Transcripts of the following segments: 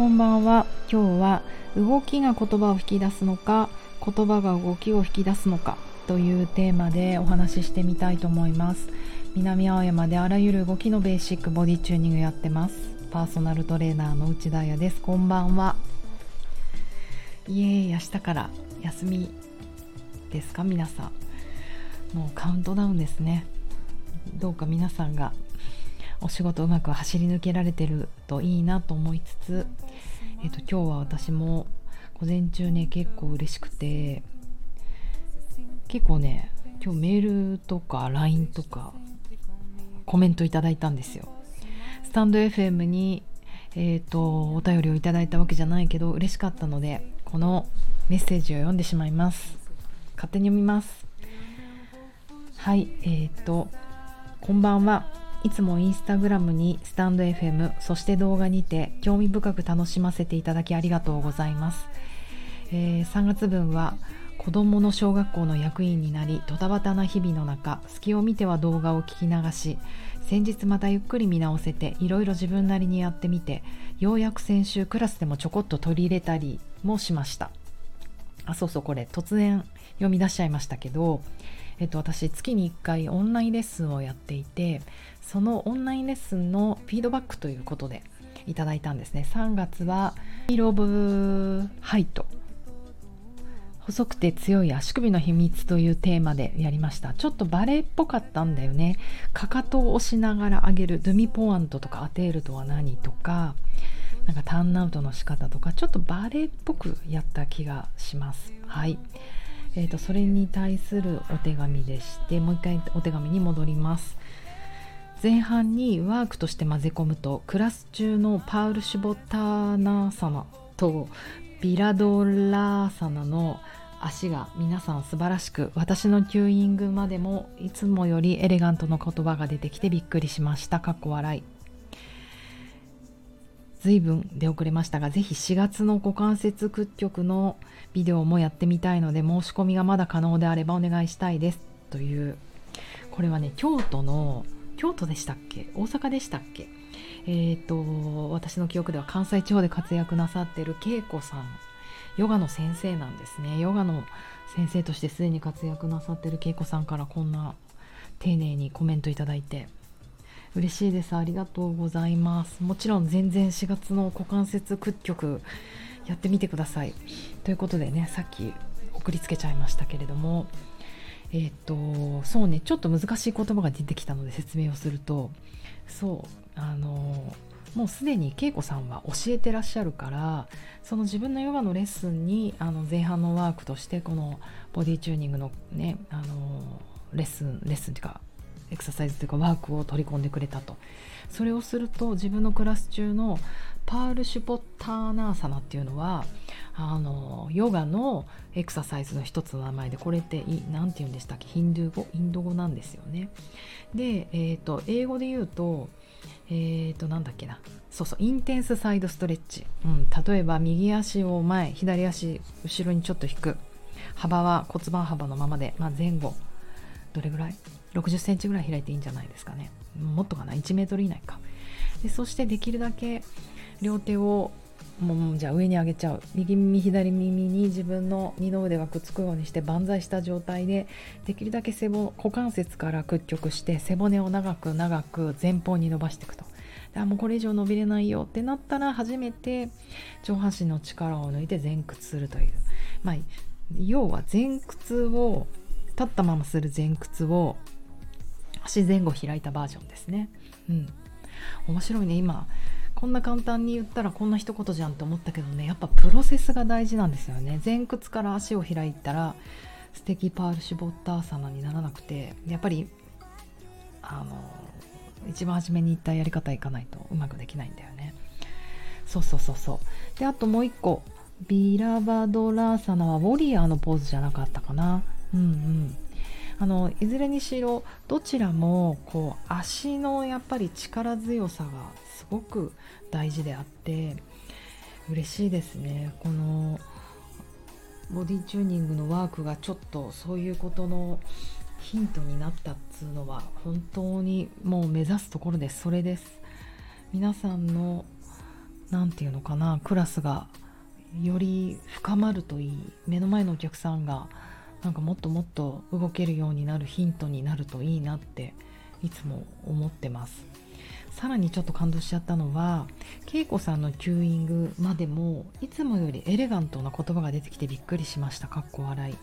こんばんは。今日は動きが言葉を引き出すのか言葉が動きを引き出すのかというテーマでお話ししてみたいと思います。南青山であらゆる動きのベーシックボディチューニングやってます。パーソナルトレーナーの内田彩です。こんばんは。いえー明日から休みですか？皆さん。もうカウントダウンですね。どうか皆さんがお仕事うまく走り抜けられてるといいなと思いつつ、えーと、今日は私も午前中ね結構嬉しくて結構ね今日メールとか LINE とかコメントいただいたんですよ。スタンド FM にえーとお便りをいただいたわけじゃないけど嬉しかったのでこのメッセージを読んでしまいます。勝手に読みます。はいえーとこんばんは。いつもインスタグラムにスタンド FM そして動画にて興味深く楽しませていただきありがとうございます、えー、3月分は子どもの小学校の役員になりドタバタな日々の中隙を見ては動画を聞き流し先日またゆっくり見直せていろいろ自分なりにやってみてようやく先週クラスでもちょこっと取り入れたりもしました。あそうそうこれ突然読み出しちゃいましたけどえっと、私月に1回オンラインレッスンをやっていてそのオンラインレッスンのフィードバックということでいただいたんですね。3月は「ヒール・オブ・ハイト」細くて強い足首の秘密というテーマでやりました。ちょっとバレエっぽかったんだよね。かかとを押しながら上げる。ドゥミポワントとかアテールとは何とか。なんかターンアウトの仕方とか。ちょっとバレエっぽくやった気がします。はい。えーと、それに対するお手紙でしてもう一回お手紙に戻ります。前半にワークとして混ぜ込むとクラス中のパウル・シュボターナ様とビラドラーサナの足が皆さん素晴らしく私のキューイングまでもいつもよりエレガントの言葉が出てきてびっくりしましたかっこ笑い随分出遅れましたが、ぜひ4月の股関節屈曲のビデオもやってみたいので、申し込みがまだ可能であればお願いしたいです。という、これはね、京都の、京都でしたっけ？大阪でしたっけ？えっ、と、私の記憶では関西地方で活躍なさってる恵子さん、ヨガの先生なんですね。ヨガの先生としてすでに活躍なさってる恵子さんからこんな丁寧にコメントいただいて、嬉しいです。ありがとうございます。もちろん全然4月の股関節屈曲やってみてください。ということでねさっき送りつけちゃいましたけれども。えっ、ー、とそうねちょっと難しい言葉が出てきたので説明をするとそうあのもうすでに恵子さんは教えてらっしゃるからその自分のヨガのレッスンにあの前半のワークとしてこのボディチューニングのねあのレッスンレッスンっていうかエクササイズというかワークを取り込んでくれたと。それをすると自分のクラス中のパール・シュポッターナーサナっていうのはあのヨガのエクササイズの一つの名前でこれって何て言うんでしたっけ？ヒンドゥー語？インド語なんですよね。で、えーと、英語で言うとえーとなんだっけな？そうそうインテンスサイドストレッチ、うん、例えば右足を前左足後ろにちょっと引く。幅は骨盤幅のままで、まあ、前後。どれぐらい？60センチぐらい開いていいんじゃないですかね。もっとかな？1メートル以内か。でそしてできるだけ両手をもうじゃあ上に上げちゃう右耳左耳に自分の二の腕がくっつくようにして万歳した状態でできるだけ背骨股関節から屈曲して背骨を長く長く前方に伸ばしていくとあもうこれ以上伸びれないよってなったら初めて上半身の力を抜いて前屈するというまあ要は前屈を立ったままする前屈を足前後開いたバージョンですね。うん。面白いね、今。こんな簡単に言ったらこんな一言じゃんって思ったけどね、やっぱプロセスが大事なんですよね。前屈から足を開いたら、素敵パールシュボッターサナにならなくて、やっぱり、あの、一番初めに言ったやり方いかないとうまくできないんだよね。そうそうそうそう。で、あともう一個。ビラバドラーサナはウォリアーのポーズじゃなかったかな。うんうんあのいずれにしろどちらもこう足のやっぱり力強さがすごく大事であって嬉しいですね。このボディチューニングのワークがちょっとそういうことのヒントになったっつうのは本当にもう目指すところですそれです。皆さんの何て言うのかなクラスがより深まるといい目の前のお客さんがなんかもっともっと動けるようになるヒントになるといいなっていつも思ってます。さらにちょっと感動しちゃったのは恵子さんのキューイングまでもいつもよりエレガントな言葉が出てきてびっくりしました。かっこ笑い。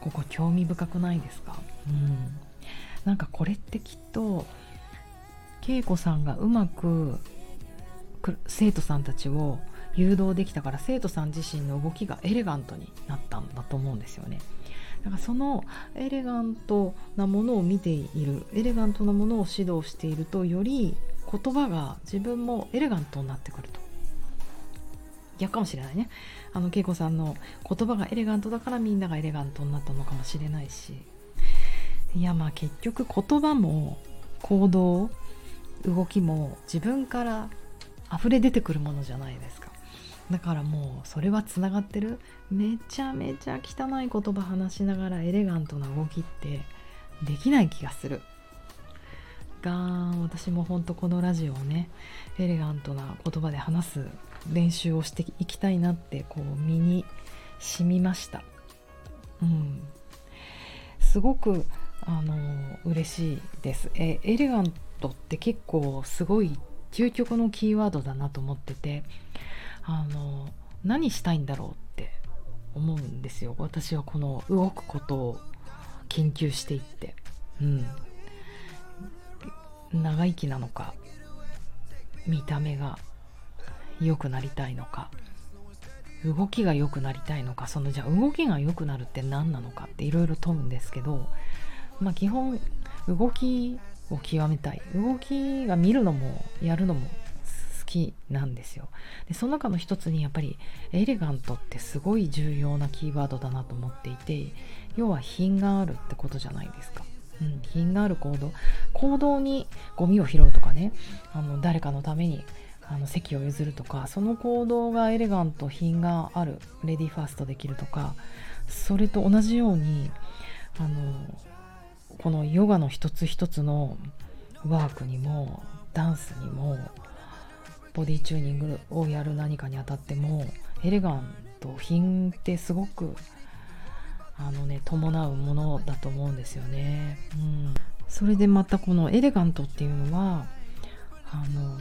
ここ興味深くないですか？うん。なんかこれってきっと恵子さんがうまく生徒さんたちを誘導できたから生徒さん自身の動きがエレガントになったんだと思うんですよね。だからそのエレガントなものを見ているエレガントなものを指導しているとより言葉が自分もエレガントになってくると。逆かもしれないね。あの恵子さんの言葉がエレガントだからみんながエレガントになったのかもしれないし。いやまあ結局言葉も行動動きも自分から溢れ出てくるものじゃないですか。だからもうそれはつながってる。めちゃめちゃ汚い言葉話しながらエレガントな動きってできない気がする。が私もほんとこのラジオをねエレガントな言葉で話す練習をしていきたいなってこう身に染みました。うん。すごくあの嬉しいです。えエレガントって結構すごい究極のキーワードだなと思っててあの何したいんだろうって思うんですよ。私はこの動くことを研究していって。うん。長生きなのか見た目が良くなりたいのか動きが良くなりたいのかそのじゃあ動きが良くなるって何なのかっていろいろ問うんですけどまあ基本動きを極めたい。動きが見るのもやるのもきなんですよでその中の一つにやっぱりエレガントってすごい重要なキーワードだなと思っていて要は品があるってことじゃないですか。うん、品がある行動行動にゴミを拾うとかねあの誰かのためにあの席を譲るとかその行動がエレガント品があるレディーファーストできるとかそれと同じようにあのこのヨガの一つ一つのワークにもダンスにもボディチューニングをやる何かにあたってもエレガント品ってすごくあのね伴うものだと思うんですよね。うん、それでまたこのエレガントっていうのはあの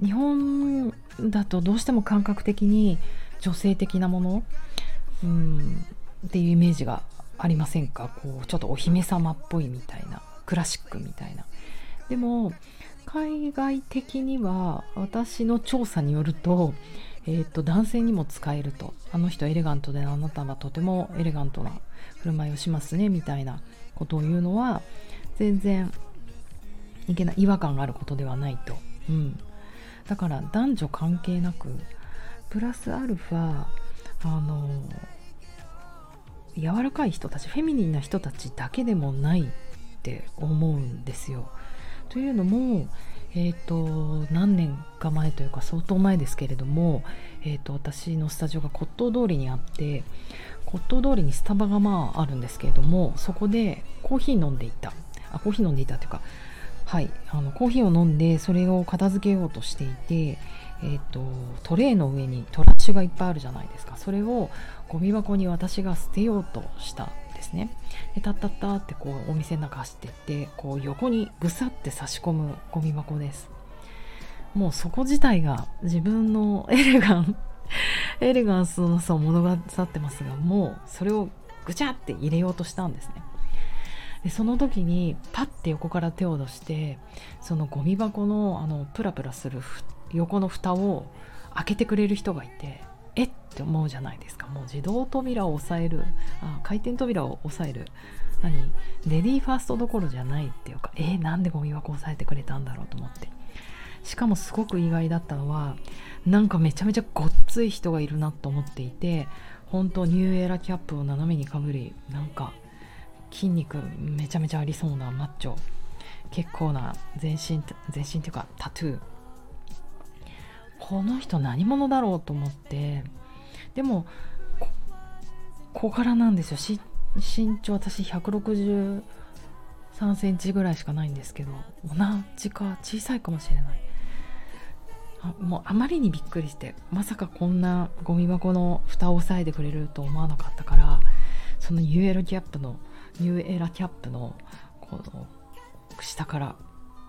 日本だとどうしても感覚的に女性的なもの、うん、っていうイメージがありませんか？こうちょっとお姫様っぽいみたいなクラシックみたいな。でも海外的には私の調査によると,、えーと、男性にも使えると。あの人エレガントであなたはとてもエレガントな振る舞いをしますねみたいなことを言うのは全然いけない違和感があることではないと、うん、だから男女関係なくプラスアルファあの柔らかい人たちフェミニンな人たちだけでもないって思うんですよ。というのも、えーと、何年か前というか相当前ですけれども、えーと、私のスタジオが骨董通りにあって骨董通りにスタバがまああるんですけれどもそこでコーヒー飲んでいた。あコーヒー飲んでいたというかはいあのコーヒーを飲んでそれを片付けようとしていて、えーとトレーの上にトラッシュがいっぱいあるじゃないですか。それをゴミ箱に私が捨てようとしたんですね。でタッタッタってこうお店の中走っていってこう横にぐさって差し込むゴミ箱です。もうそこ自体が自分のエレガン エレガンスのさを物語ってますがもうそれをぐちゃって入れようとしたんですね。でその時にパッて横から手を出してそのゴミ箱のあのプラプラする横の蓋を開けてくれる人がいてえって思うじゃないですか。もう自動扉を押さえるあ回転扉を押さえる。何？レディーファーストどころじゃないっていうかえー、なんでゴミ箱押さえてくれたんだろうと思って。しかもすごく意外だったのはなんかめちゃめちゃごっつい人がいるなと思っていて本当ニューエラキャップを斜めにかぶりなんか筋肉めちゃめちゃありそうなマッチョ結構な全身全身っていうかタトゥー。この人何者だろうと思って。でも小柄なんですよ。身長私163センチぐらいしかないんですけど同じか小さいかもしれない。あもうあまりにびっくりしてまさかこんなゴミ箱の蓋を押さえてくれると思わなかったからそのニューエラキャップのニューエラキャップのこの下から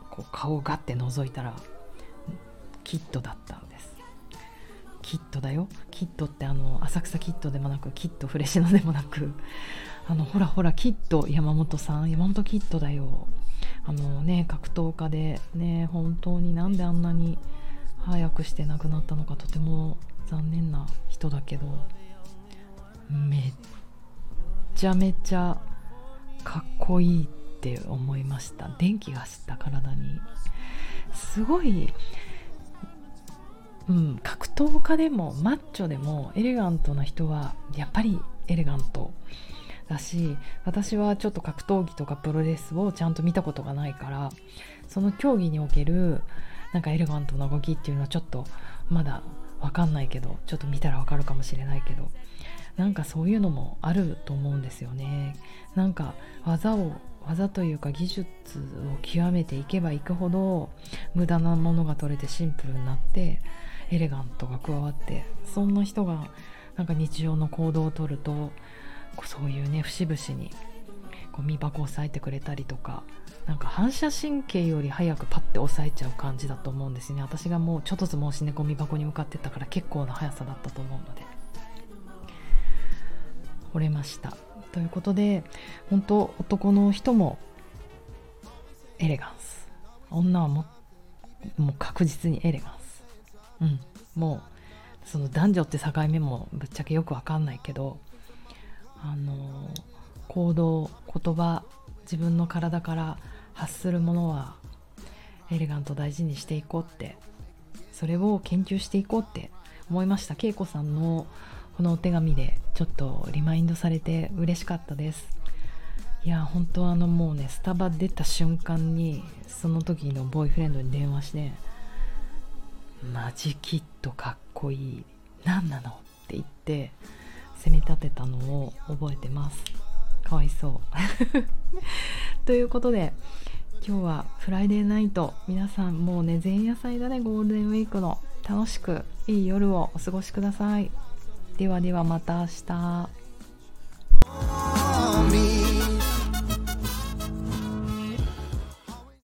こう顔をガッて覗いたらキットだったんです。キットだよ。キットってあの浅草キットでもなくキットフレシノでもなくあのほらほらキット山本さん山本キットだよ。あのね格闘家でね本当になんであんなに早くして亡くなったのかとても残念な人だけどめっちゃめちゃかっこいいって思いました。電気が走った体に。すごいうん格闘家でもマッチョでもエレガントな人はやっぱりエレガントだし私はちょっと格闘技とかプロレスをちゃんと見たことがないからその競技におけるなんかエレガントな動きっていうのはちょっとまだ分かんないけどちょっと見たら分かるかもしれないけどなんかそういうのもあると思うんですよね。なんか技を技というか技術を極めていけばいくほど無駄なものが取れてシンプルになってエレガントが加わってそんな人がなんか日常の行動をとるとそういうね節々にゴミ箱を押さえてくれたりとかなんか反射神経より早くパッて押さえちゃう感じだと思うんですね。私がもうちょっとずつ申しねゴミ箱に向かってったから結構な速さだったと思うので。折れました。ということで本当男の人もエレガンス。女はももう確実にエレガンス。うん。もうその男女って境目もぶっちゃけよくわかんないけどあの行動言葉自分の体から発するものはエレガント大事にしていこうってそれを研究していこうって思いました。恵子さんのこのお手紙でちょっとリマインドされて嬉しかったです。いや本当あのもうねスタバ出た瞬間にその時のボーイフレンドに電話して「マジキッドかっこいい何なの?」って言って責め立てたのを覚えてます。かわいそう。ということで今日はフライデーナイト。皆さんもうね前夜祭だね。ゴールデンウィークの楽しくいい夜をお過ごしください。ではではまた明日。